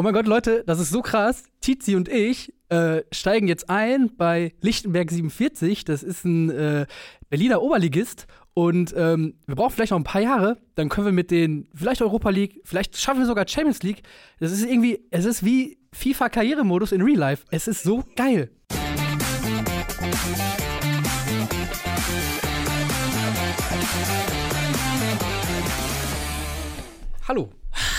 Oh mein Gott, Leute, das ist so krass. Tizi und ich äh, steigen jetzt ein bei Lichtenberg 47. Das ist ein äh, Berliner Oberligist. Und ähm, wir brauchen vielleicht noch ein paar Jahre. Dann können wir mit denen vielleicht Europa League, vielleicht schaffen wir sogar Champions League. Das ist irgendwie, es ist wie FIFA-Karrieremodus in Real Life. Es ist so geil. Hallo.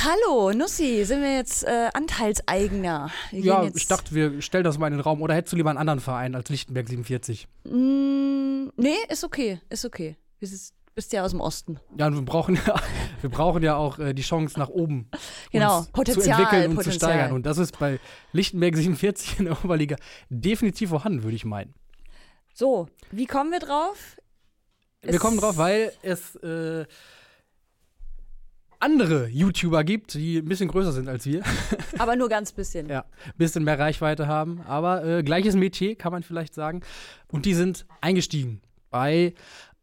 Hallo, Nussi, sind wir jetzt äh, Anteilseigner? Wir Ja, ich dachte, wir stellen das mal in den Raum. Oder hättest du lieber einen anderen Verein als Lichtenberg 47? Mm, nee, ist okay, ist okay. Du bist, bist ja aus dem Osten. Ja, und wir brauchen ja, wir brauchen ja auch äh, die Chance nach oben Genau, Potenzial, zu entwickeln und zu Potenzial. steigern. Und das ist bei Lichtenberg 47 in der Oberliga definitiv vorhanden, würde ich meinen. So, wie kommen wir drauf? Wir Es- kommen drauf, weil es äh, andere YouTuber gibt, die ein bisschen größer sind als wir. Aber nur ganz bisschen. ja, ein bisschen mehr Reichweite haben. Aber äh, gleiches Metier, kann man vielleicht sagen. Und die sind eingestiegen bei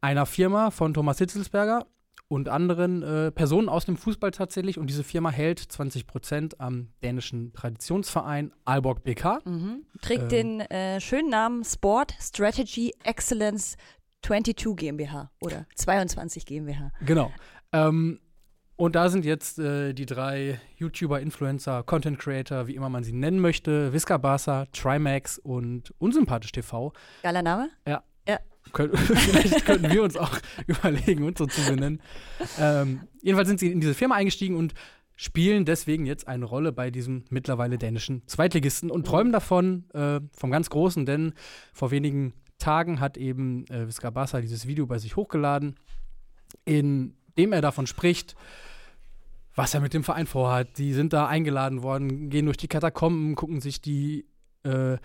einer Firma von Thomas Hitzelsberger und anderen äh, Personen aus dem Fußball tatsächlich. Und diese Firma hält 20 Prozent am dänischen Traditionsverein Aalborg BK. Mhm. Trägt Ähm. den äh, schönen Namen Sport Strategy Excellence 22 GmbH oder 22 GmbH. Genau. Ähm, und da sind jetzt äh, die drei YouTuber, Influencer, Content Creator, wie immer man sie nennen möchte, Visca Barca, Trimax und Unsympathisch TV. Geiler Name? Könnt, vielleicht könnten wir uns auch überlegen, uns so zu benennen. Ähm, jedenfalls sind sie in diese Firma eingestiegen und spielen deswegen jetzt eine Rolle bei diesem mittlerweile dänischen Zweitligisten und träumen davon, äh, vom ganz Großen, denn vor wenigen Tagen hat eben äh, Visca Barca dieses Video bei sich hochgeladen, in dem er davon spricht, was er mit dem Verein vorhat. Die sind da eingeladen worden, gehen durch die Katakomben, gucken sich die äh,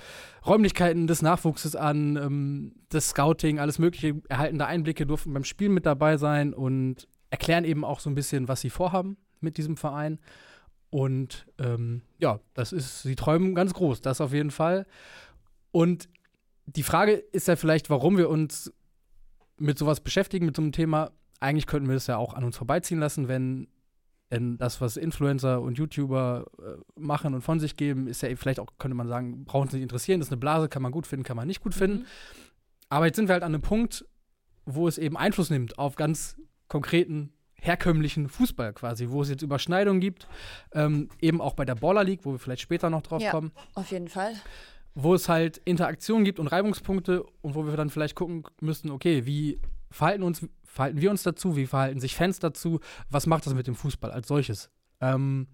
Räumlichkeiten des Nachwuchses an, ähm, das Scouting, alles Mögliche, erhalten da Einblicke, durften beim Spiel mit dabei sein und erklären eben auch so ein bisschen, was sie vorhaben mit diesem Verein. Und ähm, ja, das ist, sie träumen ganz groß, das auf jeden Fall. Und die Frage ist ja vielleicht, warum wir uns mit sowas beschäftigen, mit so einem Thema. Eigentlich könnten wir es ja auch an uns vorbeiziehen lassen, wenn denn das, was Influencer und YouTuber äh, machen und von sich geben, ist ja vielleicht auch, könnte man sagen, brauchen uns nicht interessieren. Das ist eine Blase, kann man gut finden, kann man nicht gut finden. Mhm. Aber jetzt sind wir halt an einem Punkt, wo es eben Einfluss nimmt auf ganz konkreten, herkömmlichen Fußball quasi, wo es jetzt Überschneidungen gibt, ähm, eben auch bei der Baller League, wo wir vielleicht später noch drauf Ja. kommen, Auf jeden Fall. wo es halt Interaktionen gibt und Reibungspunkte und wo wir dann vielleicht gucken müssten, okay, wie verhalten, uns, verhalten wir uns dazu, wie verhalten sich Fans dazu, was macht das mit dem Fußball als solches? Ähm,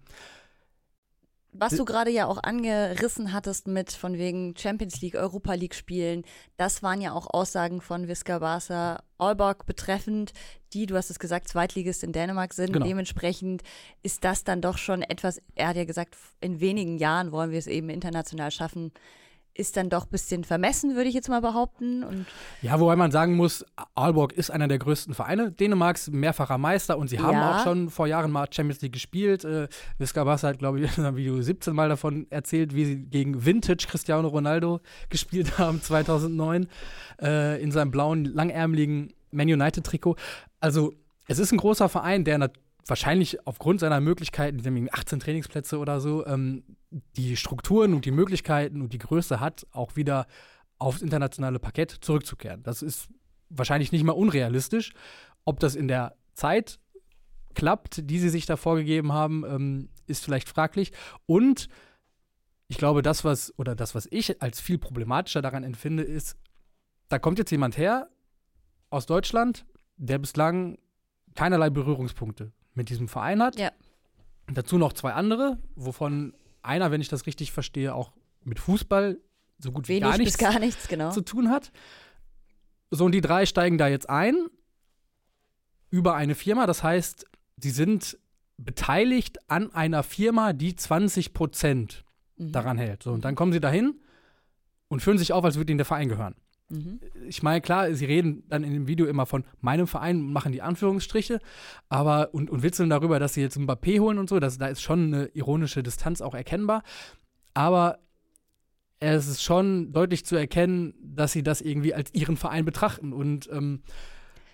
Was du gerade ja auch angerissen hattest mit von wegen Champions League, Europa League Spielen, das waren ja auch Aussagen von Visca Barca Aalborg betreffend, die, du hast es gesagt, Zweitligist in Dänemark sind. Genau. Dementsprechend ist das dann doch schon etwas, er hat ja gesagt, in wenigen Jahren wollen wir es eben international schaffen, ist dann doch ein bisschen vermessen, würde ich jetzt mal behaupten. Und Ja, wobei man sagen muss, Aalborg ist einer der größten Vereine Dänemarks, mehrfacher Meister und sie haben Ja. auch schon vor Jahren mal Champions League gespielt. Äh, Visca Barca hat, glaube ich, in einem Video 17 Mal davon erzählt, wie sie gegen Vintage Cristiano Ronaldo gespielt haben 2009 äh, in seinem blauen, langärmeligen Man United-Trikot. Also, es ist ein großer Verein, der nat- wahrscheinlich aufgrund seiner Möglichkeiten, haben irgendwie 18 Trainingsplätze oder so, ähm, die Strukturen und die Möglichkeiten und die Größe hat, auch wieder aufs internationale Parkett zurückzukehren. Das ist wahrscheinlich nicht mal unrealistisch. Ob das in der Zeit klappt, die sie sich da vorgegeben haben, ähm, ist vielleicht fraglich. Und ich glaube, das, was, oder das, was ich als viel problematischer daran empfinde, ist, da kommt jetzt jemand her aus Deutschland, der bislang keinerlei Berührungspunkte mit diesem Verein hat. Ja. Dazu noch zwei andere, wovon einer, wenn ich das richtig verstehe, auch mit Fußball so gut wie wenig gar nichts gar nichts, genau. zu tun hat. So, und die drei steigen da jetzt ein über eine Firma. Das heißt, sie sind beteiligt an einer Firma, die 20 Prozent Mhm. daran hält. So, und dann kommen sie dahin und fühlen sich auf, als würde ihnen der Verein gehören. Mhm. Ich meine, klar, sie reden dann in dem Video immer von meinem Verein und machen die Anführungsstriche, aber und, und witzeln darüber, dass sie jetzt Mbappé holen und so. Das, da ist schon eine ironische Distanz auch erkennbar. Aber es ist schon deutlich zu erkennen, dass sie das irgendwie als ihren Verein betrachten. Und ähm,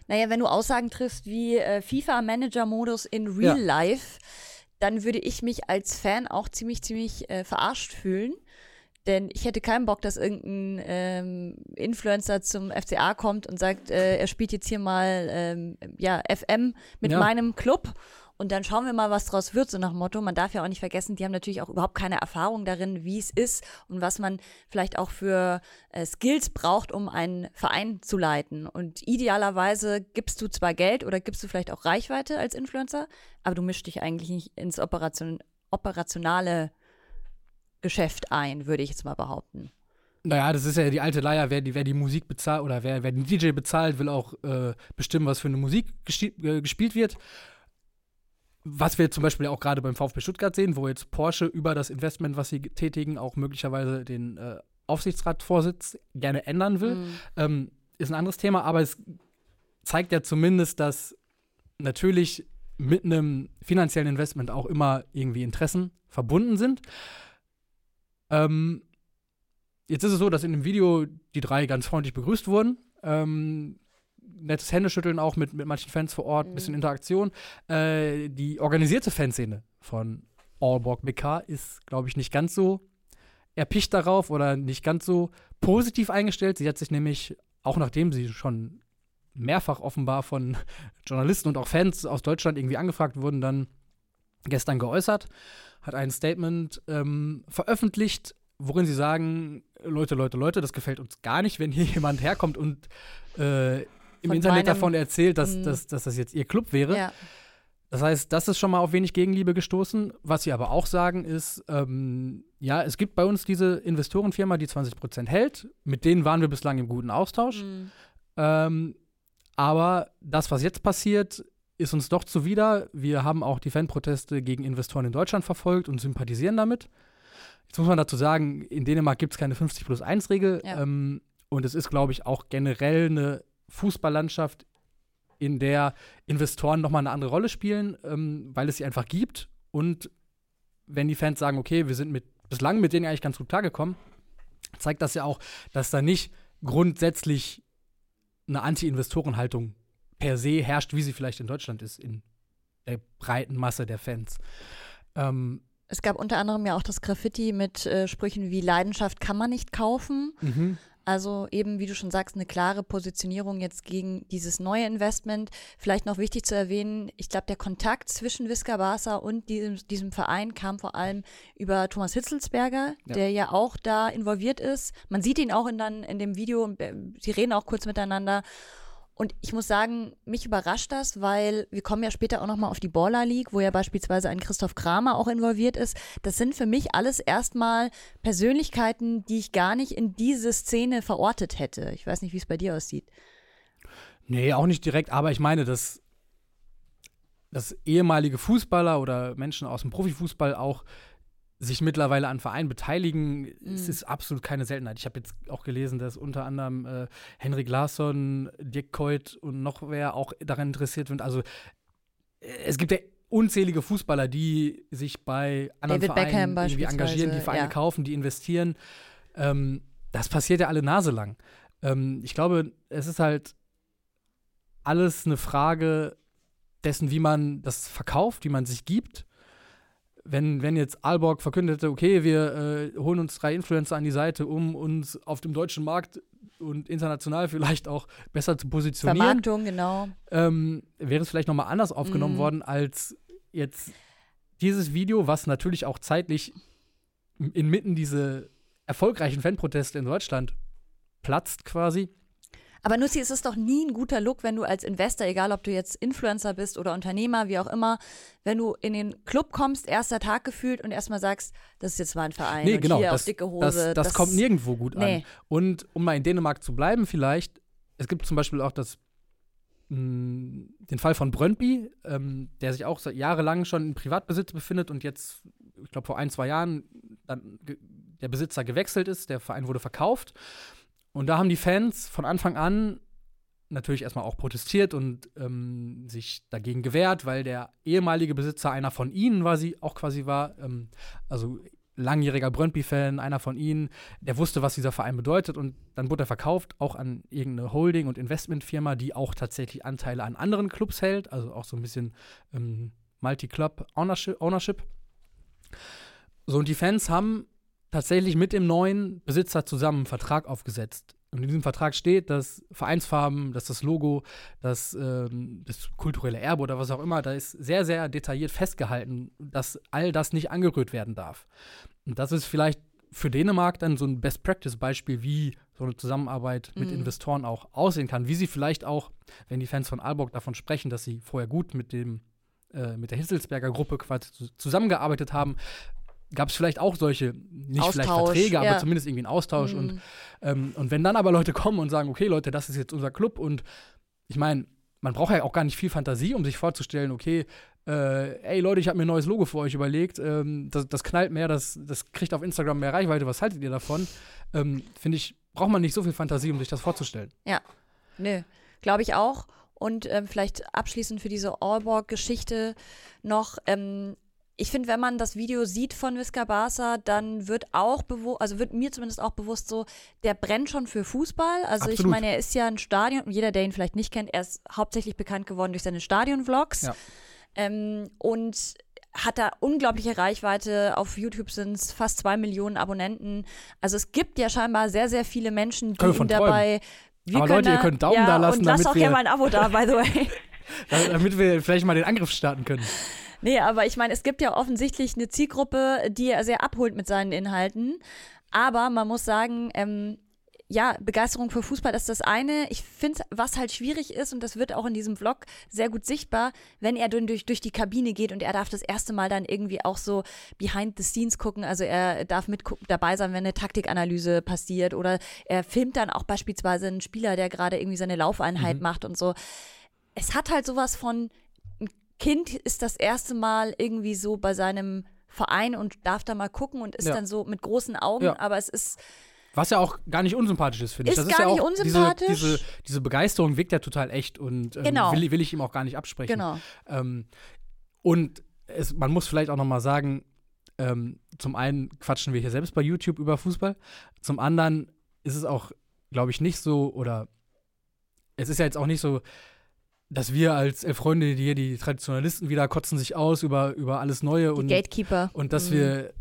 Naja, wenn du Aussagen triffst wie äh, FIFA-Manager-Modus in Real Ja. Life, dann würde ich mich als Fan auch ziemlich, ziemlich äh, verarscht fühlen. Denn ich hätte keinen Bock, dass irgendein ähm, Influencer zum FCA kommt und sagt, äh, er spielt jetzt hier mal ähm, ja, FM mit Ja. meinem Club und dann schauen wir mal, was draus wird, so nach dem Motto. Man darf ja auch nicht vergessen, die haben natürlich auch überhaupt keine Erfahrung darin, wie es ist und was man vielleicht auch für äh, Skills braucht, um einen Verein zu leiten. Und idealerweise gibst du zwar Geld oder gibst du vielleicht auch Reichweite als Influencer, aber du mischst dich eigentlich nicht ins Operation, operationale Geschäft ein, würde ich jetzt mal behaupten. Naja, das ist ja die alte Leier, wer die, wer die Musik bezahlt oder wer, wer den DJ bezahlt, will auch äh, bestimmen, was für eine Musik äh, gespielt wird. Was wir zum Beispiel auch gerade beim VfB Stuttgart sehen, wo jetzt Porsche über das Investment, was sie tätigen, auch möglicherweise den äh, Aufsichtsratsvorsitz gerne ändern will, Mhm. ähm, ist ein anderes Thema, aber es zeigt ja zumindest, dass natürlich mit einem finanziellen Investment auch immer irgendwie Interessen verbunden sind. Ähm, jetzt ist es so, dass in dem Video die drei ganz freundlich begrüßt wurden. Ähm, nettes Händeschütteln auch mit, mit manchen Fans vor Ort, Mhm. bisschen Interaktion. Äh, die organisierte Fanszene von Allborg BK ist, glaube ich, nicht ganz so erpicht darauf oder nicht ganz so positiv eingestellt. Sie hat sich nämlich, auch nachdem sie schon mehrfach offenbar von Journalisten und auch Fans aus Deutschland irgendwie angefragt wurden, dann gestern geäußert, hat ein Statement ähm, veröffentlicht, worin sie sagen, Leute, Leute, Leute, das gefällt uns gar nicht, wenn hier jemand herkommt und äh, im Von Internet davon erzählt, dass, Mm. dass, dass das jetzt ihr Club wäre. Ja. Das heißt, das ist schon mal auf wenig Gegenliebe gestoßen. Was sie aber auch sagen ist, ähm, ja, es gibt bei uns diese Investorenfirma, die 20% hält. Mit denen waren wir bislang im guten Austausch. Mhm. Ähm, aber das, was jetzt passiert, ist uns doch zuwider. Wir haben auch die Fanproteste gegen Investoren in Deutschland verfolgt und sympathisieren damit. Jetzt muss man dazu sagen, in Dänemark gibt es keine 50 plus 1 Regel. Ja. Ähm, und es ist, glaube ich, auch generell eine Fußballlandschaft, in der Investoren nochmal eine andere Rolle spielen, ähm, weil es sie einfach gibt. Und wenn die Fans sagen, okay, wir sind mit, bislang mit denen eigentlich ganz gut klargekommen, zeigt das ja auch, dass da nicht grundsätzlich eine Anti-Investoren-Haltung per se herrscht, wie sie vielleicht in Deutschland ist, in der breiten Masse der Fans. Ähm, Es gab unter anderem ja auch das Graffiti mit äh, Sprüchen wie Leidenschaft kann man nicht kaufen. mhm. Also eben, wie du schon sagst, eine klare Positionierung jetzt gegen dieses neue Investment. Vielleicht noch wichtig zu erwähnen, ich glaube, der Kontakt zwischen Visca Barca und diesem, diesem Verein kam vor allem über Thomas Hitzelsberger, Ja. der ja auch da involviert ist. Man sieht ihn auch in, dann, in dem Video, äh, sie reden auch kurz miteinander. Und ich muss sagen, mich überrascht das, weil wir kommen ja später auch nochmal auf die Baller League, wo ja beispielsweise ein Christoph Kramer auch involviert ist. Das sind für mich alles erstmal Persönlichkeiten, die ich gar nicht in diese Szene verortet hätte. Ich weiß nicht, wie es bei dir aussieht. Nee, auch nicht direkt, aber ich meine, dass, dass ehemalige Fußballer oder Menschen aus dem Profifußball auch sich mittlerweile an Vereinen beteiligen, es Mhm. ist absolut keine Seltenheit. Ich habe jetzt auch gelesen, dass unter anderem äh, Henrik Larsson, Dirk Kuyt und noch wer auch daran interessiert sind. Also äh, es gibt ja unzählige Fußballer, die sich bei anderen David Beckham Vereinen irgendwie beispielsweise, engagieren, die Vereine ja. kaufen, die investieren. Ähm, das passiert ja alle Nase lang. Ähm, ich glaube, es ist halt alles eine Frage dessen, wie man das verkauft, wie man sich gibt. Wenn, wenn jetzt Aalborg verkündet hätte, okay, wir äh, holen uns drei Influencer an die Seite, um uns auf dem deutschen Markt und international vielleicht auch besser zu positionieren, Vermarktung, genau. ähm, wäre es vielleicht nochmal anders aufgenommen Mhm. worden als jetzt dieses Video, was natürlich auch zeitlich inmitten diese erfolgreichen Fanproteste in Deutschland platzt quasi. Aber Nussi, es ist doch nie ein guter Look, wenn du als Investor, egal ob du jetzt Influencer bist oder Unternehmer, wie auch immer, wenn du in den Club kommst, erster Tag gefühlt und erstmal sagst, das ist jetzt mein Verein Nee, genau. hier Das, auf dicke das, Hose. das, kommt nirgendwo gut Nee. an. Und um mal in Dänemark zu bleiben, vielleicht, es gibt zum Beispiel auch das, mh, den Fall von Brøndby, ähm, der sich auch seit jahrelang schon in Privatbesitz befindet und jetzt, ich glaube, vor ein, zwei Jahren dann der Besitzer gewechselt ist, der Verein wurde verkauft. Und da haben die Fans von Anfang an natürlich erstmal auch protestiert und ähm, sich dagegen gewehrt, weil der ehemalige Besitzer einer von ihnen war sie auch quasi war, ähm, also langjähriger Brøndby-Fan, einer von ihnen, der wusste, was dieser Verein bedeutet und dann wurde er verkauft, auch an irgendeine Holding- und Investmentfirma, die auch tatsächlich Anteile an anderen Clubs hält, also auch so ein bisschen ähm, Multi-Club Ownership, Ownership. So, und die Fans haben tatsächlich mit dem neuen Besitzer zusammen einen Vertrag aufgesetzt. Und in diesem Vertrag steht, dass Vereinsfarben, dass das Logo, dass ähm, das kulturelle Erbe oder was auch immer, da ist sehr, sehr detailliert festgehalten, dass all das nicht angerührt werden darf. Und das ist vielleicht für Dänemark dann so ein Best-Practice-Beispiel, wie so eine Zusammenarbeit mit Mhm. Investoren auch aussehen kann. Wie sie vielleicht auch, wenn die Fans von Aalborg davon sprechen, dass sie vorher gut mit dem äh, mit der Hitzelsberger Gruppe quasi zu- zusammengearbeitet haben, gab es vielleicht auch solche, nicht vielleicht Austausch, Verträge, aber ja. zumindest irgendwie einen Austausch. Und, Mhm. ähm, und wenn dann aber Leute kommen und sagen, okay, Leute, das ist jetzt unser Club und ich meine, man braucht ja auch gar nicht viel Fantasie, um sich vorzustellen, okay, äh, ey Leute, ich habe mir ein neues Logo für euch überlegt, ähm, das, das knallt mehr, das, das kriegt auf Instagram mehr Reichweite, was haltet ihr davon? Ähm, Finde ich, braucht man nicht so viel Fantasie, um sich das vorzustellen. Nö, glaube ich auch. Und ähm, vielleicht abschließend für diese Allborg-Geschichte noch, ähm, ich finde, wenn man das Video sieht von Visca Barca, dann wird auch bewusst, also wird mir zumindest auch bewusst so, der brennt schon für Fußball. Also ich Absolut. meine, er ist ja ein Stadion, und jeder, der ihn vielleicht nicht kennt, er ist hauptsächlich bekannt geworden durch seine Stadion-Vlogs. Ja. Ähm, und hat da unglaubliche Reichweite. Auf YouTube sind es fast zwei Millionen Abonnenten. Also es gibt ja scheinbar sehr, sehr viele Menschen, die ihn dabei. Wir Aber Leute, ihr könnt Daumen ja, da lassen, Und lasst auch gerne mal ein Abo da, by the way. Da- Damit wir vielleicht mal den Angriff starten können. Nee, aber ich meine, es gibt ja offensichtlich eine Zielgruppe, die er sehr abholt mit seinen Inhalten. Aber man muss sagen, ähm, ja, Begeisterung für Fußball ist das eine. Ich finde, was halt schwierig ist, und das wird auch in diesem Vlog sehr gut sichtbar, wenn er durch, durch die Kabine geht und er darf das erste Mal dann irgendwie auch so behind the scenes gucken. Also er darf mit dabei sein, wenn eine Taktikanalyse passiert oder er filmt dann auch beispielsweise einen Spieler, der gerade irgendwie seine Laufeinheit macht und so. Es hat halt sowas von, Kind ist das erste Mal irgendwie so bei seinem Verein und darf da mal gucken und ist Ja. dann so mit großen Augen, Ja. aber es ist Was ja auch gar nicht unsympathisch ist, finde ich. Ist das gar ist ja nicht unsympathisch. Diese, diese, diese Begeisterung wirkt ja total echt und ähm, Genau. will, will ich ihm auch gar nicht absprechen. genau. Ähm, und es, man muss vielleicht auch noch mal sagen, ähm, zum einen quatschen wir hier selbst bei YouTube über Fußball, zum anderen ist es auch, glaube ich, nicht so oder es ist ja jetzt auch nicht so, dass wir als elf Freunde, die hier die Traditionalisten wieder kotzen sich aus über, über alles Neue Die und Gatekeeper. und dass Mhm. wir,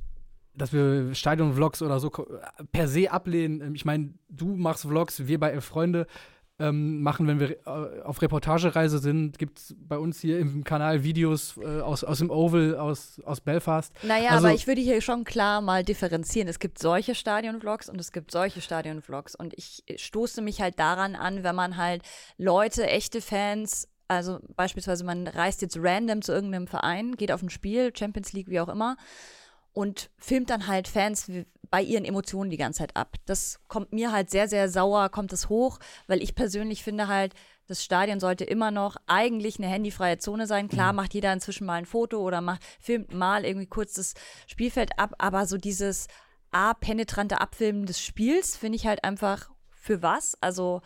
dass wir Stadion-Vlogs oder so per se ablehnen. Ähm, Ich meine, du machst Vlogs, wir bei Elf Freunde ähm, machen, wenn wir äh, auf Reportagereise sind, gibt es bei uns hier im Kanal Videos äh, aus, aus dem Oval, aus, aus Belfast. Naja, Also- aber ich würde hier schon klar mal differenzieren. Es gibt solche Stadion-Vlogs und es gibt solche Stadion-Vlogs. Und ich stoße mich halt daran an, wenn man halt Leute, echte Fans, also beispielsweise man reist jetzt random zu irgendeinem Verein, geht auf ein Spiel, Champions League, wie auch immer, und filmt dann halt Fans bei ihren Emotionen die ganze Zeit ab. Das kommt mir halt sehr, sehr sauer, kommt es hoch, weil ich persönlich finde halt, das Stadion sollte immer noch eigentlich eine handyfreie Zone sein. Klar macht jeder inzwischen mal ein Foto oder macht, filmt mal irgendwie kurz das Spielfeld ab, aber so dieses A-penetrante Abfilmen des Spiels finde ich halt einfach für was? Also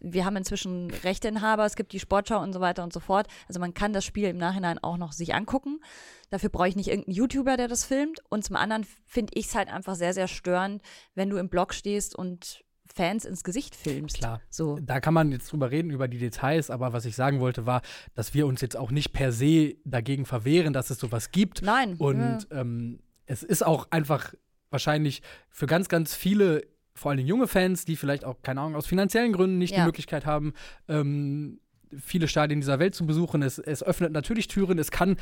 wir haben inzwischen Rechteinhaber, es gibt die Sportschau und so weiter und so fort. Also man kann das Spiel im Nachhinein auch noch sich angucken. Dafür brauche ich nicht irgendeinen YouTuber, der das filmt. Und zum anderen finde ich es halt einfach sehr, sehr störend, wenn du im Blog stehst und Fans ins Gesicht filmst. Klar. So. Da kann man jetzt drüber reden, über die Details, aber was ich sagen wollte, war, dass wir uns jetzt auch nicht per se dagegen verwehren, dass es sowas gibt. Nein. Und ähm, es ist auch einfach wahrscheinlich für ganz, ganz viele, vor allem junge Fans, die vielleicht auch, keine Ahnung, aus finanziellen Gründen nicht Ja. die Möglichkeit haben, ähm, viele Stadien dieser Welt zu besuchen. Es, es öffnet natürlich Türen. Es kann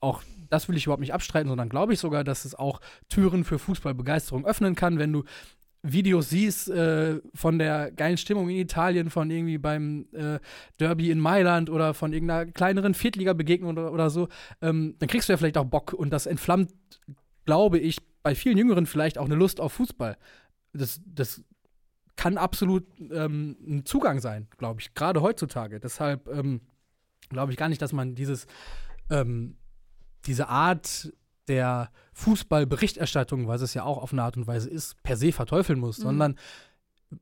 auch, das will ich überhaupt nicht abstreiten, sondern glaube ich sogar, dass es auch Türen für Fußballbegeisterung öffnen kann, wenn du Videos siehst äh, von der geilen Stimmung in Italien, von irgendwie beim äh, Derby in Mailand oder von irgendeiner kleineren Viertliga-Begegnung oder, oder so, ähm, dann kriegst du ja vielleicht auch Bock und das entflammt, glaube ich, bei vielen Jüngeren vielleicht auch eine Lust auf Fußball. Das, das kann absolut ähm, ein Zugang sein, glaube ich, gerade heutzutage. Deshalb ähm, glaube ich gar nicht, dass man dieses, ähm, diese Art der Fußballberichterstattung, was es ja auch auf eine Art und Weise ist, per se verteufeln muss, Mhm. sondern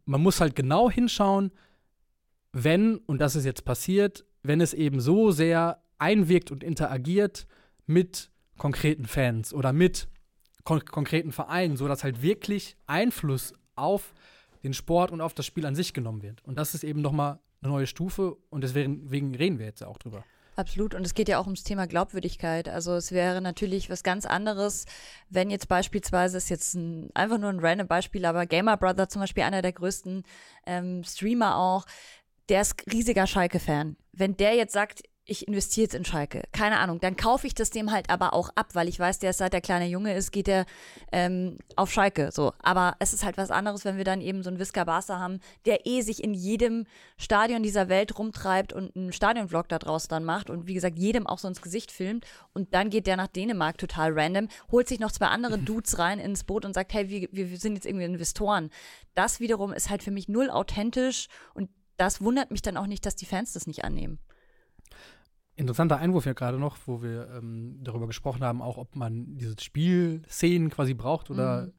man muss halt genau hinschauen, wenn, und das ist jetzt passiert, wenn es eben so sehr einwirkt und interagiert mit konkreten Fans oder mit kon konkreten Vereinen, sodass halt wirklich Einfluss auf den Sport und auf das Spiel an sich genommen wird. Und das ist eben nochmal eine neue Stufe und deswegen wegen reden wir jetzt auch drüber. Absolut. Und es geht ja auch ums Thema Glaubwürdigkeit. Also es wäre natürlich was ganz anderes, wenn jetzt beispielsweise, ist jetzt ein, einfach nur ein random Beispiel, aber Gamer Brother zum Beispiel, einer der größten ähm, Streamer auch, der ist riesiger Schalke-Fan. Wenn der jetzt sagt, ich investiere jetzt in Schalke. Keine Ahnung. Dann kaufe ich das dem halt aber auch ab, weil ich weiß, der ist, seit der kleine Junge ist, geht er ähm, auf Schalke. So. Aber es ist halt was anderes, wenn wir dann eben so einen Visca Barca haben, der eh sich in jedem Stadion dieser Welt rumtreibt und einen Stadionvlog da draus dann macht und wie gesagt, jedem auch so ins Gesicht filmt. Und dann geht der nach Dänemark total random, holt sich noch zwei andere Dudes rein ins Boot und sagt, hey, wir, wir sind jetzt irgendwie Investoren. Das wiederum ist halt für mich null authentisch und das wundert mich dann auch nicht, dass die Fans das nicht annehmen. Interessanter Einwurf ja gerade noch, wo wir ähm, darüber gesprochen haben, auch ob man diese Spielszenen quasi braucht oder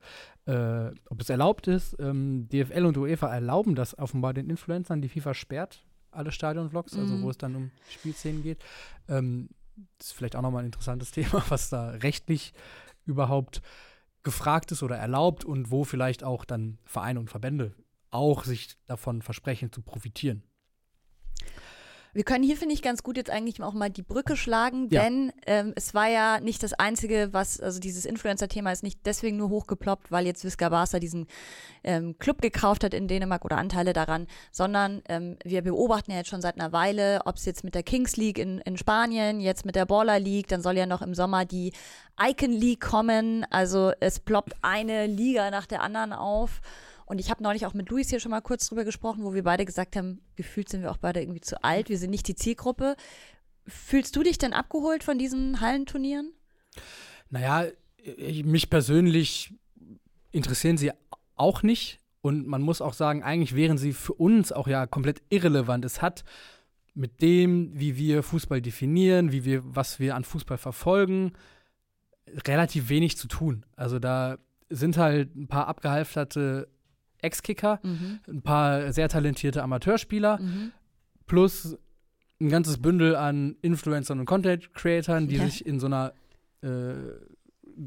mhm. äh, ob es erlaubt ist. Ähm, DFL und UEFA erlauben das offenbar den Influencern. Die FIFA sperrt alle Stadionvlogs, also mhm. also wo es dann um Spielszenen geht. Ähm, das ist vielleicht auch nochmal ein interessantes Thema, was da rechtlich überhaupt gefragt ist oder erlaubt und wo vielleicht auch dann Vereine und Verbände auch sich davon versprechen zu profitieren. Wir können hier, finde ich, ganz gut jetzt eigentlich auch mal die Brücke schlagen, ja. denn ähm, es war ja nicht das Einzige, was, also dieses Influencer-Thema ist nicht deswegen nur hochgeploppt, weil jetzt Visca Barca diesen ähm, Club gekauft hat in Dänemark oder Anteile daran, sondern ähm, wir beobachten ja jetzt schon seit einer Weile, ob es jetzt mit der Kings League in, in Spanien, jetzt mit der Baller League, dann soll ja noch im Sommer die Icon League kommen. Also es ploppt eine Liga nach der anderen auf. Und ich habe neulich auch mit Luis hier schon mal kurz drüber gesprochen, wo wir beide gesagt haben, gefühlt sind wir auch beide irgendwie zu alt, wir sind nicht die Zielgruppe. Fühlst du dich denn abgeholt von diesen Hallenturnieren? Naja, ich, mich persönlich interessieren sie auch nicht. Und man muss auch sagen, eigentlich wären sie für uns auch ja komplett irrelevant. Es hat mit dem, wie wir Fußball definieren, wie wir, was wir an Fußball verfolgen, relativ wenig zu tun. Also da sind halt ein paar abgehalfterte Ex-Kicker, mhm. ein paar sehr talentierte Amateurspieler, mhm. plus ein ganzes Bündel an Influencern und Content-Creatern, die ja. sich in so einer äh,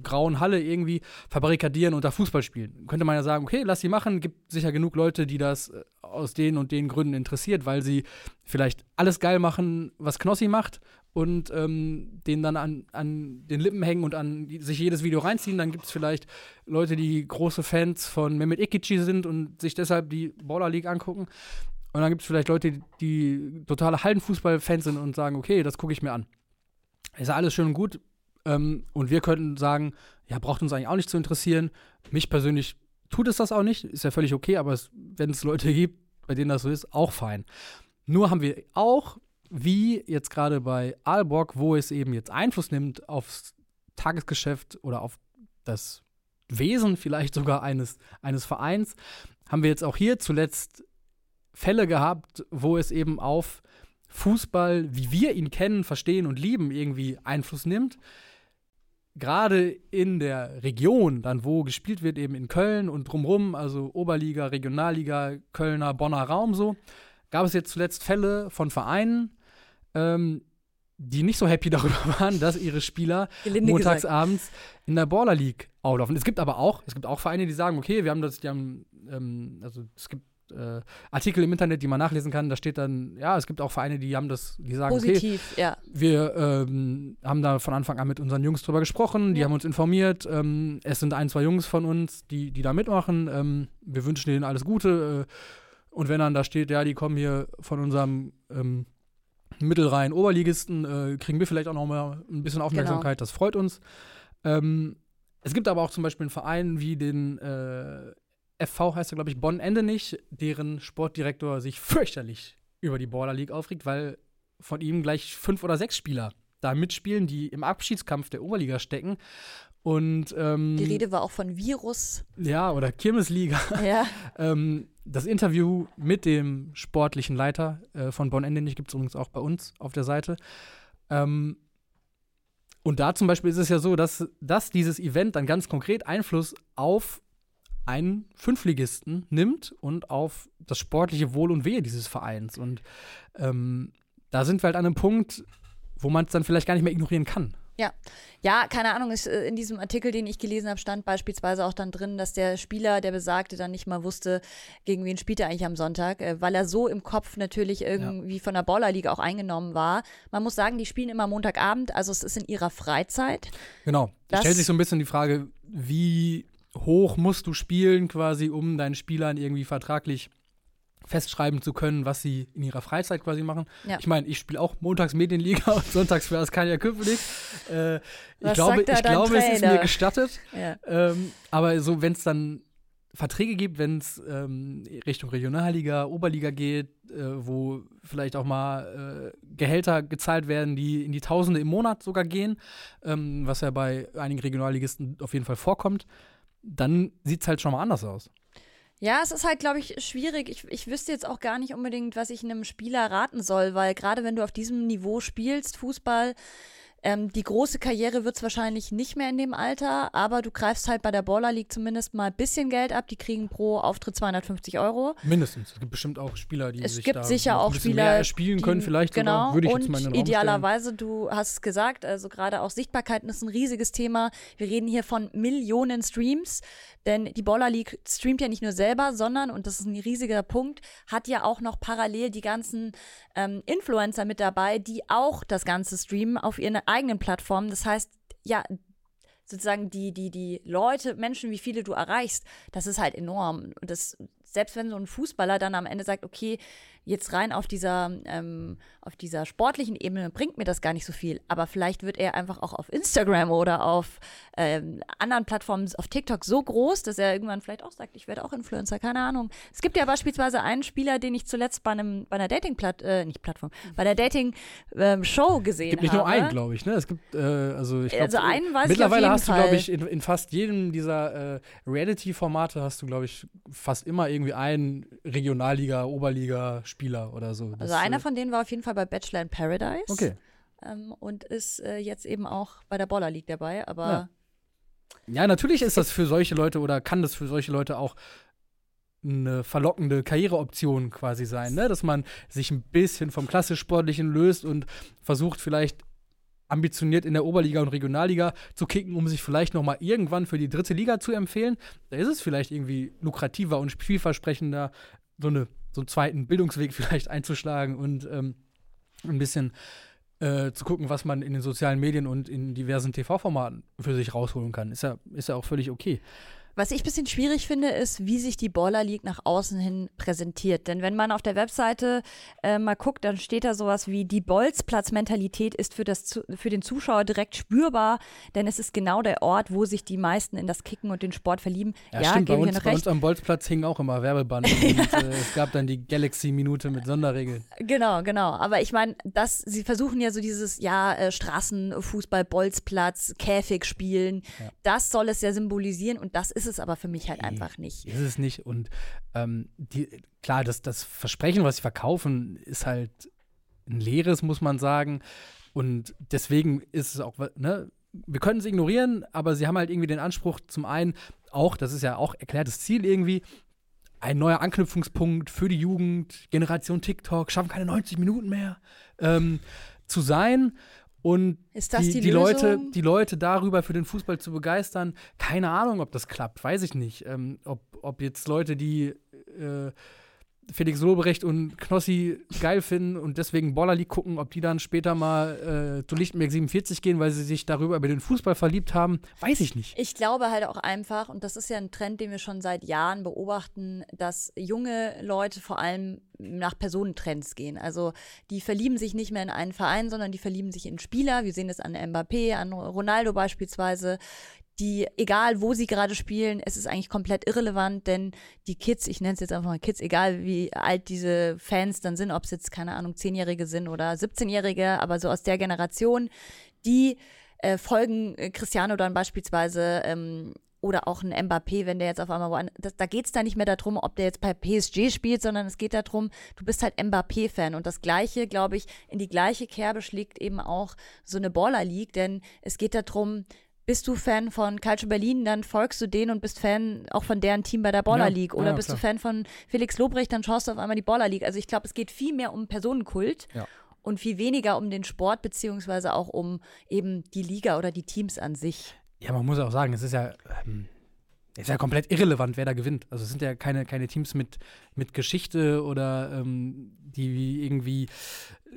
grauen Halle irgendwie verbarrikadieren und da Fußball spielen. Könnte man ja sagen, okay, lass sie machen, gibt sicher genug Leute, die das äh, aus den und den Gründen interessiert, weil sie vielleicht alles geil machen, was Knossi macht und ähm, den dann an, an den Lippen hängen und an die, sich jedes Video reinziehen. Dann gibt es vielleicht Leute, die große Fans von Mehmet Ikichi sind und sich deshalb die Baller League angucken. Und dann gibt es vielleicht Leute, die, die totale Hallenfußball-Fans sind und sagen, okay, das gucke ich mir an. Ist ja alles schön und gut. Ähm, und wir könnten sagen, ja, braucht uns eigentlich auch nicht zu interessieren. Mich persönlich tut es das auch nicht. Ist ja völlig okay, aber wenn es Leute gibt, bei denen das so ist, auch fein. Nur haben wir auch wie jetzt gerade bei Aalborg, wo es eben jetzt Einfluss nimmt aufs Tagesgeschäft oder auf das Wesen vielleicht sogar eines, eines Vereins, haben wir jetzt auch hier zuletzt Fälle gehabt, wo es eben auf Fußball, wie wir ihn kennen, verstehen und lieben, irgendwie Einfluss nimmt. Gerade in der Region, dann wo gespielt wird, eben in Köln und drumherum, also Oberliga, Regionalliga, Kölner, Bonner Raum so, gab es jetzt zuletzt Fälle von Vereinen, ähm, die nicht so happy darüber waren, dass ihre Spieler montagsabends in der Baller League auflaufen. Es gibt aber auch, es gibt auch Vereine, die sagen, okay, wir haben das, die haben, ähm, also es gibt äh, Artikel im Internet, die man nachlesen kann, da steht dann, ja, es gibt auch Vereine, die haben das, die sagen, Positiv, okay, ja. wir ähm, haben da von Anfang an mit unseren Jungs drüber gesprochen, die ja. haben uns informiert, ähm, es sind ein, zwei Jungs von uns, die, die da mitmachen, ähm, wir wünschen denen alles Gute äh, und wenn dann da steht, ja, die kommen hier von unserem mittelreihen Oberligisten äh, kriegen wir vielleicht auch noch mal ein bisschen Aufmerksamkeit. Genau. Das freut uns. Ähm, es gibt aber auch zum Beispiel einen Verein wie den äh, FV, heißt er, glaube ich, Bonn-Endenich, deren Sportdirektor sich fürchterlich über die Border League aufregt, weil von ihm gleich fünf oder sechs Spieler da mitspielen, die im Abschiedskampf der Oberliga stecken. Und ähm, die Rede war auch von Virus. Ja, oder Kirmesliga. Ja. ähm, das Interview mit dem sportlichen Leiter äh, von Bonn Endenich gibt es übrigens auch bei uns auf der Seite. Ähm, und da zum Beispiel ist es ja so, dass, dass dieses Event dann ganz konkret Einfluss auf einen Fünfligisten nimmt und auf das sportliche Wohl und Wehe dieses Vereins. Und ähm, da sind wir halt an einem Punkt, wo man es dann vielleicht gar nicht mehr ignorieren kann. Ja, ja, keine Ahnung, ist, äh, in diesem Artikel, den ich gelesen habe, stand beispielsweise auch dann drin, dass der Spieler, der Besagte, dann nicht mal wusste, gegen wen spielt er eigentlich am Sonntag, äh, weil er so im Kopf natürlich irgendwie ja. von der Ballerliga auch eingenommen war. Man muss sagen, die spielen immer Montagabend, also es ist in ihrer Freizeit. Genau. Da stellt sich so ein bisschen die Frage, wie hoch musst du spielen, quasi, um deinen Spielern irgendwie vertraglich festschreiben zu können, was sie in ihrer Freizeit quasi machen. Ja. Ich meine, ich spiele auch montags Medienliga und sonntags für Askania Köpenick. Äh, ich glaube, ich glaube es ist mir gestattet. Ja. Ähm, aber so, wenn es dann Verträge gibt, wenn es ähm, Richtung Regionalliga, Oberliga geht, äh, wo vielleicht auch mal äh, Gehälter gezahlt werden, die in die Tausende im Monat sogar gehen, ähm, was ja bei einigen Regionalligisten auf jeden Fall vorkommt, dann sieht es halt schon mal anders aus. Ja, es ist halt, glaube ich, schwierig. Ich, ich wüsste jetzt auch gar nicht unbedingt, was ich einem Spieler raten soll, weil gerade wenn du auf diesem Niveau spielst, Fußball, ähm, die große Karriere wird es wahrscheinlich nicht mehr in dem Alter, aber du greifst halt bei der Baller League zumindest mal ein bisschen Geld ab. Die kriegen pro Auftritt 250 Euro. Mindestens. Es gibt bestimmt auch Spieler, die es sich gibt da sicher auch Spieler spielen können, die, vielleicht genau. sogar, würde ich und jetzt mal in den Raum idealerweise, stellen. du hast es gesagt, also gerade auch Sichtbarkeiten ist ein riesiges Thema. Wir reden hier von Millionen Streams. Denn die Baller League streamt ja nicht nur selber, sondern, und das ist ein riesiger Punkt, hat ja auch noch parallel die ganzen ähm, Influencer mit dabei, die auch das Ganze streamen auf ihren eigenen Plattformen. Das heißt, ja, sozusagen die, die, die Leute, Menschen, wie viele du erreichst, das ist halt enorm. Und das, selbst wenn so ein Fußballer dann am Ende sagt, okay, jetzt rein auf dieser, ähm, auf dieser sportlichen Ebene bringt mir das gar nicht so viel. Aber vielleicht wird er einfach auch auf Instagram oder auf ähm, anderen Plattformen, auf TikTok so groß, dass er irgendwann vielleicht auch sagt, ich werde auch Influencer, keine Ahnung. Es gibt ja beispielsweise einen Spieler, den ich zuletzt bei einem, bei einer Dating-Platt, äh, nicht Plattform, bei der Dating-Show ähm, gesehen habe. Es gibt nicht nur einen, glaube ich, ne? Es gibt, äh, also ich glaube, also einen weiß mittlerweile ich hast du, glaube ich, in, in, fast jedem dieser äh, Reality-Formate hast du, glaube ich, fast immer irgendwie einen Regionalliga, Oberliga, Spieler oder so. Das, also einer äh, von denen war auf jeden Fall bei Bachelor in Paradise. Okay. Ähm, und ist äh, jetzt eben auch bei der Baller League dabei, aber. Ja. ja, natürlich ist das für solche Leute oder kann das für solche Leute auch eine verlockende Karriereoption quasi sein, ne? dass man sich ein bisschen vom klassisch Sportlichen löst und versucht vielleicht ambitioniert in der Oberliga und Regionalliga zu kicken, um sich vielleicht noch mal irgendwann für die dritte Liga zu empfehlen. Da ist es vielleicht irgendwie lukrativer und vielversprechender, so eine so einen zweiten Bildungsweg vielleicht einzuschlagen und ähm, ein bisschen äh, zu gucken, was man in den sozialen Medien und in diversen TV-Formaten für sich rausholen kann. Ist ja, ist ja auch völlig okay. Was ich ein bisschen schwierig finde, ist, wie sich die Baller League nach außen hin präsentiert. Denn wenn man auf der Webseite äh, mal guckt, dann steht da sowas wie, die Bolzplatz-Mentalität ist für, das, für den Zuschauer direkt spürbar, denn es ist genau der Ort, wo sich die meisten in das Kicken und den Sport verlieben. Ja, ja stimmt, bei uns, bei uns, am Bolzplatz hingen auch immer Werbeband und äh, es gab dann die Galaxy-Minute mit Sonderregeln. Genau, genau. Aber ich meine, das, sie versuchen ja so dieses, ja, äh, Straßenfußball, Bolzplatz, Käfig spielen, ja. das soll es ja symbolisieren und das ist ist es aber für mich halt einfach nicht. Ist es nicht. Und ähm, die, klar, das, das Versprechen, was sie verkaufen, ist halt ein leeres, muss man sagen. Und deswegen ist es auch, ne, wir können es ignorieren, aber sie haben halt irgendwie den Anspruch, zum einen auch, das ist ja auch erklärtes Ziel irgendwie, ein neuer Anknüpfungspunkt für die Jugend, Generation TikTok, schaffen keine 90 Minuten mehr, ähm, zu sein und die, die, die Leute, die Leute darüber für den Fußball zu begeistern, keine Ahnung, ob das klappt, weiß ich nicht. Ähm, ob, ob jetzt Leute, die äh, Felix Lobrecht und Knossi geil finden und deswegen Baller League gucken, ob die dann später mal äh, zu Lichtenberg 47 gehen, weil sie sich darüber über den Fußball verliebt haben, weiß ich nicht. Ich glaube halt auch einfach, und das ist ja ein Trend, den wir schon seit Jahren beobachten, dass junge Leute vor allem nach Personentrends gehen. Also die verlieben sich nicht mehr in einen Verein, sondern die verlieben sich in Spieler. Wir sehen das an Mbappé, an Ronaldo beispielsweise die, egal wo sie gerade spielen, es ist eigentlich komplett irrelevant, denn die Kids, ich nenne es jetzt einfach mal Kids, egal wie alt diese Fans dann sind, ob es jetzt, keine Ahnung, Zehnjährige sind oder 17-Jährige, aber so aus der Generation, die äh, folgen äh, Cristiano dann beispielsweise ähm, oder auch ein Mbappé, wenn der jetzt auf einmal woanders, da geht es da nicht mehr darum, ob der jetzt bei PSG spielt, sondern es geht darum, du bist halt Mbappé-Fan. Und das Gleiche, glaube ich, in die gleiche Kerbe schlägt eben auch so eine Baller League, denn es geht darum, bist du Fan von Calcio Berlin, dann folgst du denen und bist Fan auch von deren Team bei der Baller League. Oder ja, bist klar. du Fan von Felix Lobrecht, dann schaust du auf einmal die Baller League. Also ich glaube, es geht viel mehr um Personenkult. Ja. und viel weniger um den Sport, beziehungsweise auch um eben die Liga oder die Teams an sich. Ja, man muss auch sagen, es ist ja, ähm, ist ja komplett irrelevant, wer da gewinnt. Also es sind ja keine, keine Teams mit, mit Geschichte oder ähm, die irgendwie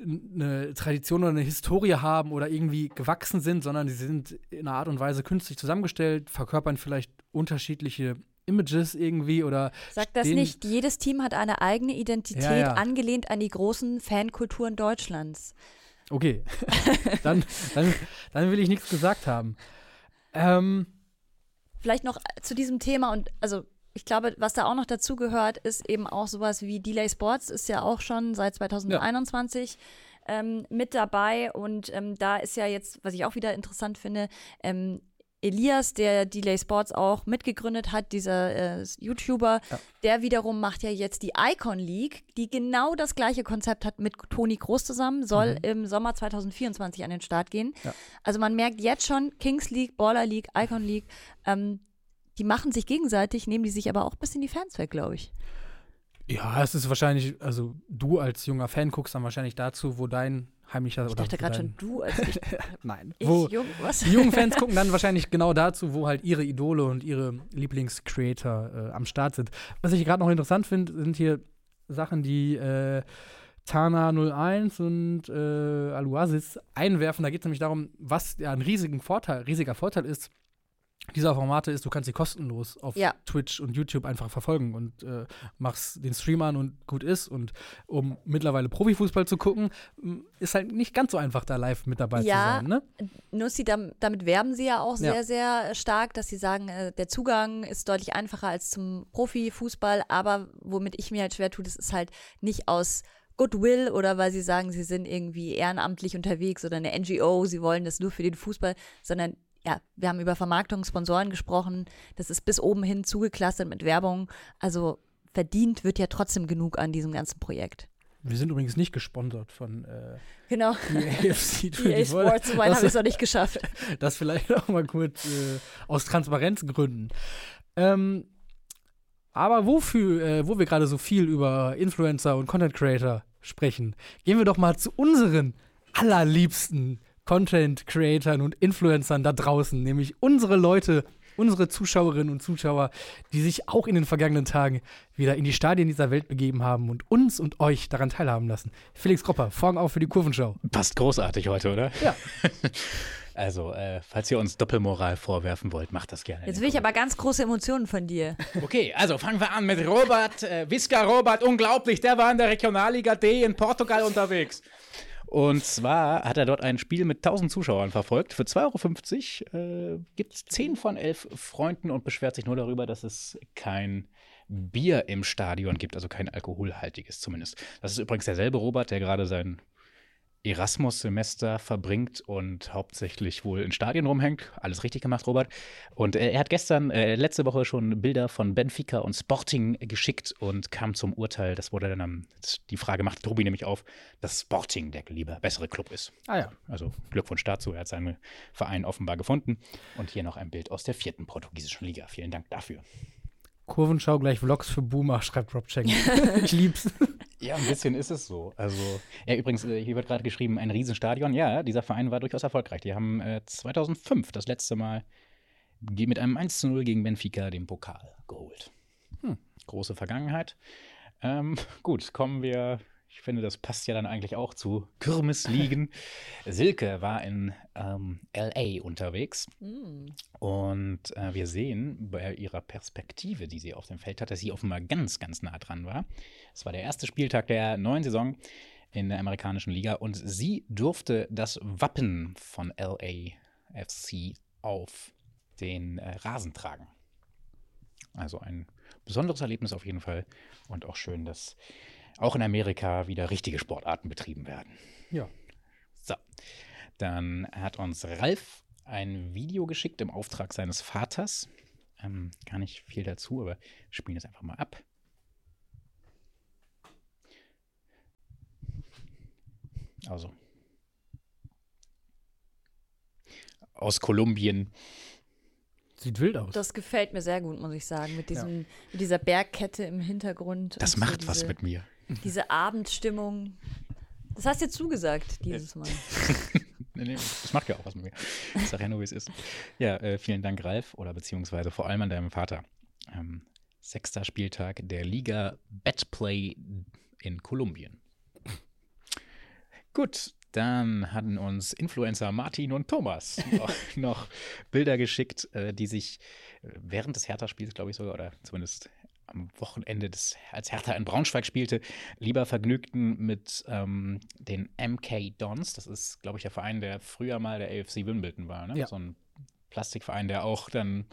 eine Tradition oder eine Historie haben oder irgendwie gewachsen sind, sondern sie sind in einer Art und Weise künstlich zusammengestellt, verkörpern vielleicht unterschiedliche Images irgendwie oder. Sagt das nicht, jedes Team hat eine eigene Identität, Ja, ja. angelehnt an die großen Fankulturen Deutschlands. Okay. dann, dann, dann will ich nichts gesagt haben. Ähm, Vielleicht noch zu diesem Thema und also ich glaube, was da auch noch dazu gehört, ist eben auch sowas wie Delay Sports, ist ja auch schon seit 2021 ähm, mit dabei und ähm, da ist ja jetzt, was ich auch wieder interessant finde, ähm, Elias, der Delay Sports auch mitgegründet hat, dieser äh, YouTuber, Ja. der wiederum macht ja jetzt die Icon League, die genau das gleiche Konzept hat mit Toni Groß zusammen, soll Mhm. im Sommer 2024 an den Start gehen. Ja. Also man merkt jetzt schon, Kings League, Baller League, Icon League, ähm, die machen sich gegenseitig, nehmen die sich aber auch ein bisschen die Fans weg, glaube ich. ja, es ist wahrscheinlich, also du als junger Fan guckst dann wahrscheinlich dazu, wo dein heimlicher Ich dachte gerade schon, du als ich, Nein. ich wo, jung, was? Die jungen Fans gucken dann wahrscheinlich genau dazu, wo halt ihre Idole und ihre Lieblingscreator äh, am Start sind. Was ich gerade noch interessant finde, sind hier Sachen, die äh, Tana 01 und äh, Aluasis einwerfen. Da geht es nämlich darum, was ja ein riesigen Vorteil, riesiger Vorteil ist dieser Formate ist, du kannst sie kostenlos auf Ja. Twitch und YouTube einfach verfolgen und äh, machst den Stream an und gut ist. Und um mittlerweile Profifußball zu gucken, ist halt nicht ganz so einfach, da live mit dabei Ja. zu sein. Ne? Nussi, dam- damit werben sie ja auch Ja. sehr, sehr stark, dass sie sagen, äh, der Zugang ist deutlich einfacher als zum Profifußball, aber womit ich mir halt schwer tue, das ist halt nicht aus Goodwill oder weil sie sagen, sie sind irgendwie ehrenamtlich unterwegs oder eine NGO, sie wollen das nur für den Fußball, sondern ja, wir haben über Vermarktung, Sponsoren gesprochen, das ist bis oben hin zugeklustert mit Werbung, also verdient wird ja trotzdem genug an diesem ganzen Projekt. Wir sind übrigens nicht gesponsert von äh, Genau. EA AFC EA 24. Sports, so weit habe ich es noch nicht geschafft. Das vielleicht auch mal kurz äh, aus Transparenzgründen. Ähm, aber wofür, äh, wo wir gerade so viel über Influencer und Content Creator sprechen, gehen wir doch mal zu unseren allerliebsten Content Creatoren und Influencern da draußen, nämlich unsere Leute, unsere Zuschauerinnen und Zuschauer, die sich auch in den vergangenen Tagen wieder in die Stadien dieser Welt begeben haben und uns und euch daran teilhaben lassen. Felix Kropper, Vorhang auf für die Kurvenschau. Passt großartig heute, oder? Ja. Also, äh, falls ihr uns Doppelmoral vorwerfen wollt, macht das gerne. Jetzt will ich aber ganz große Emotionen von dir. Okay, also fangen wir an mit Robert, äh, Visca Robert, unglaublich, der war in der Regionalliga D in Portugal unterwegs. Und zwar hat er dort ein Spiel mit 1000 Zuschauern verfolgt. Für 2,50 Euro äh, gibt es 10 von 11 Freunden und beschwert sich nur darüber, dass es kein Bier im Stadion gibt, also kein alkoholhaltiges zumindest. Das ist übrigens derselbe Robert, der gerade sein Erasmus-Semester verbringt und hauptsächlich wohl in Stadien rumhängt. Alles richtig gemacht, Robert. Und äh, er hat gestern, äh, letzte Woche schon Bilder von Benfica und Sporting geschickt und kam zum Urteil, das wurde dann, am- die Frage macht Tobi nämlich auf, dass Sporting der lieber bessere Club ist. Ah ja. Also Glückwunsch dazu, er hat seinen Verein offenbar gefunden. Und hier noch ein Bild aus der vierten portugiesischen Liga. Vielen Dank dafür. Kurvenschau gleich Vlogs für Boomer, schreibt Rob Cheng. ich lieb's. Ja, ein bisschen ist es so. Also, ja, übrigens, äh, hier wird gerade geschrieben, ein Riesenstadion. Ja, dieser Verein war durchaus erfolgreich. Die haben äh, 2005 das letzte Mal mit einem 1 zu 0 gegen Benfica den Pokal geholt. Hm, große Vergangenheit. Ähm, gut, kommen wir. Ich finde, das passt ja dann eigentlich auch zu Kirmesligen. Silke war in ähm, LA unterwegs Hm. und äh, wir sehen bei ihrer Perspektive, die sie auf dem Feld hat, dass sie offenbar ganz, ganz nah dran war. Es war der erste Spieltag der neuen Saison in der amerikanischen Liga und sie durfte das Wappen von LAFC auf den äh, Rasen tragen. Also ein besonderes Erlebnis auf jeden Fall und auch schön, dass auch in Amerika wieder richtige Sportarten betrieben werden. Ja. So, dann hat uns Ralf ein Video geschickt im Auftrag seines Vaters. Ähm, gar nicht viel dazu, aber wir spielen es einfach mal ab. Also. Aus Kolumbien. Sieht wild aus. Das gefällt mir sehr gut, muss ich sagen, mit, diesem, mit dieser Bergkette im Hintergrund. Das macht so was diese, mit mir. Diese Abendstimmung. Das hast du zugesagt dieses Mal. Nee, nee, das macht ja auch was mit mir. Ich sag ja nur, wie es ist. Ja, äh, vielen Dank, Ralf, oder beziehungsweise vor allem an deinem Vater. Ähm, sechster Spieltag der Liga Betplay in Kolumbien. Gut, dann hatten uns Influencer Martin und Thomas noch, noch Bilder geschickt, äh, die sich äh, während des Hertha-Spiels, glaube ich sogar, oder zumindest am Wochenende, des, als Hertha in Braunschweig spielte, lieber vergnügten mit ähm, den MK Dons. Das ist, glaube ich, der Verein, der früher mal der AFC Wimbledon war. Ne? Ja. So ein Plastikverein, der auch dann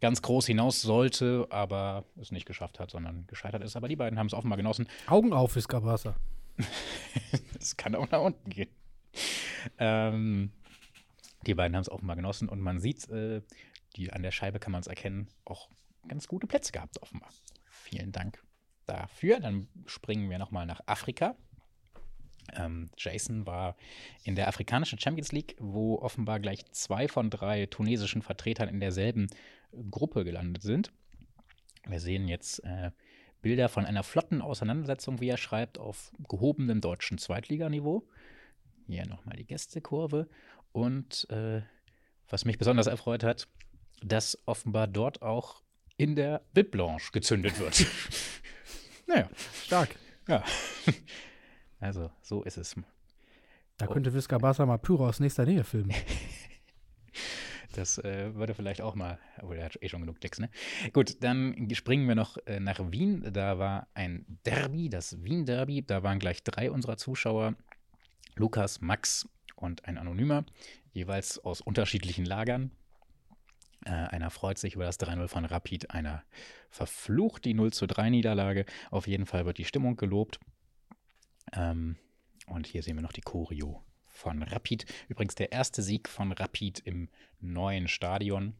ganz groß hinaus sollte, aber es nicht geschafft hat, sondern gescheitert ist. Aber die beiden haben es offenbar genossen. Augen auf, Viscabasa. Es kann auch nach unten gehen. Ähm, die beiden haben es offenbar genossen und man sieht, äh, die, an der Scheibe kann man es erkennen, auch ganz gute Plätze gehabt offenbar. Vielen Dank dafür. Dann springen wir nochmal nach Afrika. Ähm, Jason war in der afrikanischen Champions League, wo offenbar gleich zwei von drei tunesischen Vertretern in derselben Gruppe gelandet sind. Wir sehen jetzt äh, Bilder von einer flotten Auseinandersetzung, wie er schreibt, auf gehobenem deutschen Zweitliganiveau. Hier nochmal die Gästekurve. Und äh, was mich besonders erfreut hat, dass offenbar dort auch in der Bib Blanche gezündet wird. naja, Stark. ja. Also, so ist es. Da Oh. könnte Viscabasa mal Pyro aus nächster Nähe filmen. Das äh, würde vielleicht auch mal, obwohl er hat eh schon genug Klicks, ne? Gut, dann springen wir noch äh, nach Wien. Da war ein Derby, das Wien-Derby. Da waren gleich drei unserer Zuschauer, Lukas, Max und ein Anonymer, jeweils aus unterschiedlichen Lagern. Äh, einer freut sich über das 3-0 von Rapid, einer verflucht die 0 zu 3 Niederlage. Auf jeden Fall wird die Stimmung gelobt. Ähm, und hier sehen wir noch die Choreo von Rapid. Übrigens der erste Sieg von Rapid im neuen Stadion.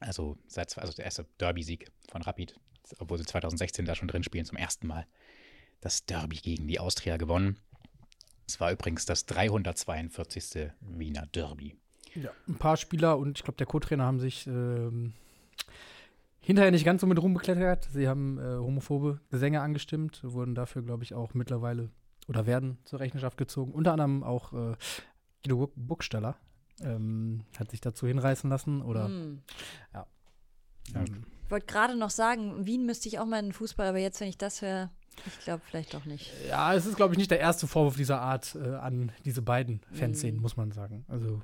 Also, seit, also der erste Derby-Sieg von Rapid, obwohl sie 2016 da schon drin spielen, zum ersten Mal das Derby gegen die Austria gewonnen. Es war übrigens das 342. Wiener Derby. Ja, ein paar Spieler und ich glaube, der Co-Trainer haben sich ähm, hinterher nicht ganz so mit rumbeklettert. Sie haben äh, homophobe Gesänge angestimmt, wurden dafür, glaube ich, auch mittlerweile oder werden zur Rechenschaft gezogen. Unter anderem auch äh, Guido Buchstaller ähm, hat sich dazu hinreißen lassen oder Hm. Ja. ähm, Ich wollte gerade noch sagen, Wien müsste ich auch mal in den Fußball, aber jetzt, wenn ich das höre, ich glaube vielleicht doch nicht. ja, es ist, glaube ich, nicht der erste Vorwurf dieser Art äh, an diese beiden Fanszenen, Mhm. muss man sagen. Also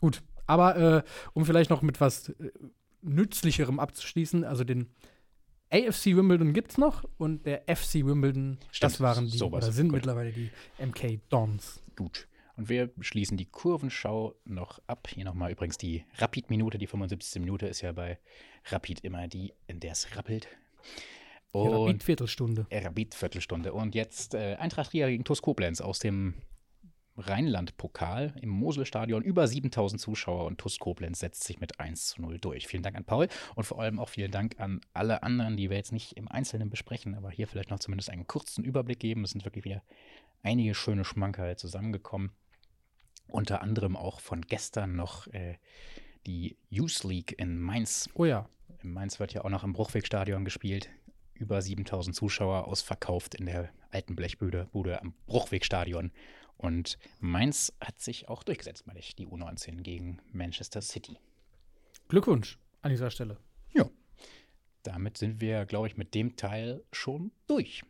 gut, aber äh, um vielleicht noch mit was äh, Nützlicherem abzuschließen, also den AFC Wimbledon gibt's noch und der FC Wimbledon, Stimmt, das waren die sowas. oder sind Gut. mittlerweile die MK Dons. Gut. Und wir schließen die Kurvenschau noch ab. Hier nochmal übrigens die Rapid-Minute. Die 75. Minute ist ja bei Rapid immer die, in der es rappelt. Und Rapid Viertelstunde. Rapid Viertelstunde. Und jetzt äh, Eintracht Trier gegen TuS Koblenz aus dem Rheinland-Pokal im Moselstadion. Über 7000 Zuschauer und TuS Koblenz setzt sich mit 1 zu 0 durch. Vielen Dank an Paul und vor allem auch vielen Dank an alle anderen, die wir jetzt nicht im Einzelnen besprechen, aber hier vielleicht noch zumindest einen kurzen Überblick geben. Es sind wirklich wieder einige schöne Schmankerl zusammengekommen. Unter anderem auch von gestern noch äh, die Youth League in Mainz. Oh ja. In Mainz wird ja auch noch im Bruchwegstadion gespielt. Über 7000 Zuschauer ausverkauft in der alten Blechbude Bude am Bruchwegstadion. Und Mainz hat sich auch durchgesetzt, meine ich, die U19 gegen Manchester City. Glückwunsch an dieser Stelle. Ja. Damit sind wir, glaube ich, mit dem Teil schon durch.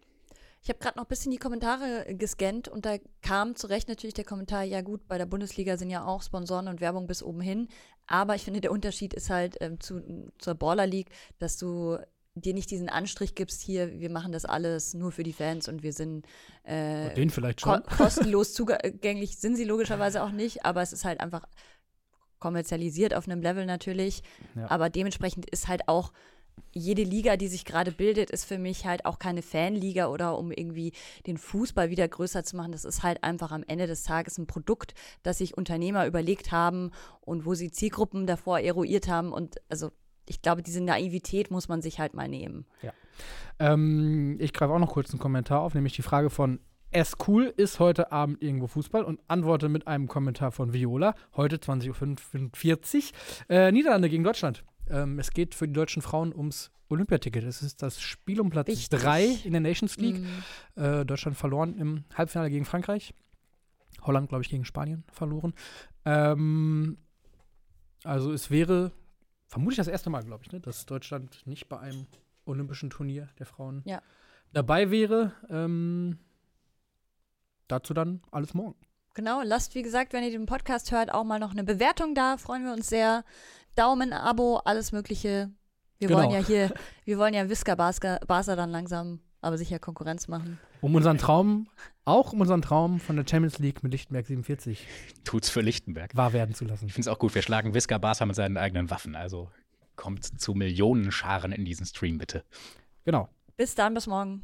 Ich habe gerade noch ein bisschen die Kommentare gescannt und da kam zu Recht natürlich der Kommentar, ja gut, bei der Bundesliga sind ja auch Sponsoren und Werbung bis oben hin. Aber ich finde, der Unterschied ist halt ähm, zu, zur Baller League, dass du dir nicht diesen Anstrich gibst, hier, wir machen das alles nur für die Fans und wir sind äh, Den vielleicht ko schon. kostenlos zugänglich, sind sie logischerweise auch nicht, aber es ist halt einfach kommerzialisiert auf einem Level natürlich. Ja. Aber dementsprechend ist halt auch jede Liga, die sich gerade bildet, ist für mich halt auch keine Fanliga oder um irgendwie den Fußball wieder größer zu machen. Das ist halt einfach am Ende des Tages ein Produkt, das sich Unternehmer überlegt haben und wo sie Zielgruppen davor eruiert haben. Und also ich glaube, diese Naivität muss man sich halt mal nehmen. Ähm, ich greife auch noch kurz einen Kommentar auf, nämlich die Frage von S. Cool, ist heute Abend irgendwo Fußball? Und antworte mit einem Kommentar von Viola, heute 20.45 Uhr. Äh, Niederlande gegen Deutschland. Ähm, es geht für die deutschen Frauen ums Olympiaticket. Es ist das Spiel um Platz Wichtig. 3 in der Nations League. Mhm. Äh, Deutschland verloren im Halbfinale gegen Frankreich. Holland, glaube ich, gegen Spanien verloren. Ähm, also es wäre vermutlich das erste Mal, glaube ich, ne, dass Deutschland nicht bei einem olympischen Turnier der Frauen Ja. dabei wäre. Ähm, dazu dann alles morgen. Genau, lasst, wie gesagt, wenn ihr den Podcast hört, auch mal noch eine Bewertung da. Freuen wir uns sehr. Daumen, Abo, alles Mögliche. Wir Genau. wollen ja hier, wir wollen ja Visca Barca, Barca dann langsam, aber sicher Konkurrenz machen. Um unseren Traum, auch um unseren Traum von der Champions League mit Lichtenberg 47 Tut's für Lichtenberg. wahr werden zu lassen. Ich finde es auch gut. Wir schlagen Visca Barca mit seinen eigenen Waffen. Also kommt zu Millionenscharen in diesen Stream, bitte. Genau. Bis dann, bis morgen.